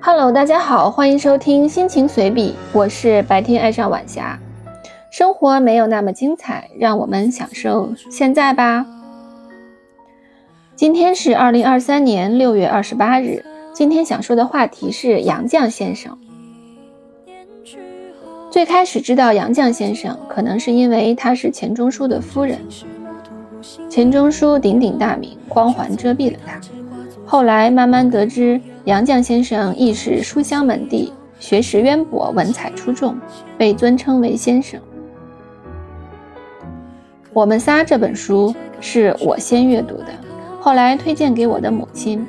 Hello，大家好，欢迎收听心情随笔，我是白天爱上晚霞。生活没有那么精彩，让我们享受现在吧。今天是二零二三年六月二十八日，今天想说的话题是杨绛先生。最开始知道杨绛先生，可能是因为他是钱钟书的夫人，钱钟书鼎鼎大名，光环遮蔽了他。后来慢慢得知，杨绛先生亦是书香门第，学识渊博，文采出众，被尊称为先生。我们仨这本书是我先阅读的，后来推荐给我的母亲，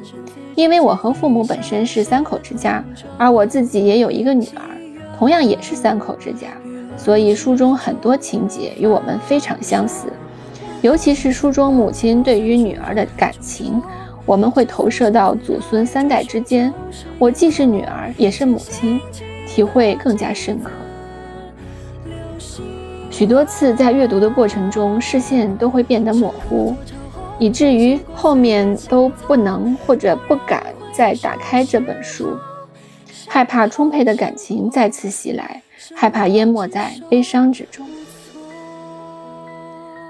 因为我和父母本身是三口之家，而我自己也有一个女儿，同样也是三口之家，所以书中很多情节与我们非常相似，尤其是书中母亲对于女儿的感情。我们会投射到祖孙三代之间，我既是女儿，也是母亲，体会更加深刻。许多次在阅读的过程中，视线都会变得模糊，以至于后面都不能或者不敢再打开这本书，害怕充沛的感情再次袭来，害怕淹没在悲伤之中。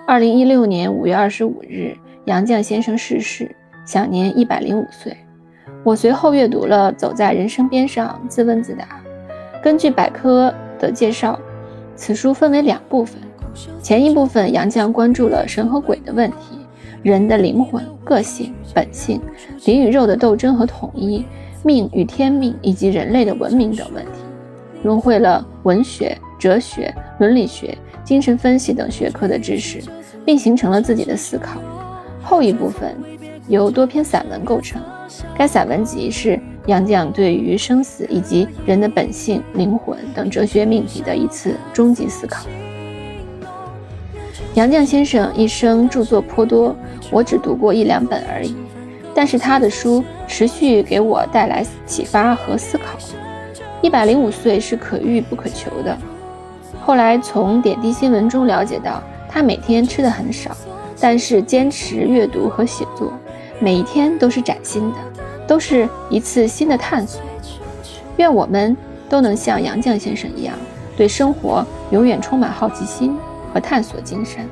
二零一六年五月二十五日，杨绛先生逝世。享年一百零五岁。我随后阅读了《走在人生边上，自问自答》。根据百科的介绍，此书分为两部分。前一部分，杨绛关注了神和鬼的问题，人的灵魂、个性、本性，灵与肉的斗争和统一，命与天命以及人类的文明等问题，融汇了文学、哲学、伦理学、精神分析等学科的知识，并形成了自己的思考。后一部分。由多篇散文构成，该散文集是杨绛对于生死以及人的本性、灵魂等哲学命题的一次终极思考。杨绛先生一生著作颇多，我只读过一两本而已，但是他的书持续给我带来启发和思考。一百零五岁是可遇不可求的。后来从点滴新闻中了解到，他每天吃的很少，但是坚持阅读和写作。每一天都是崭新的，都是一次新的探索。愿我们都能像杨绛先生一样，对生活永远充满好奇心和探索精神。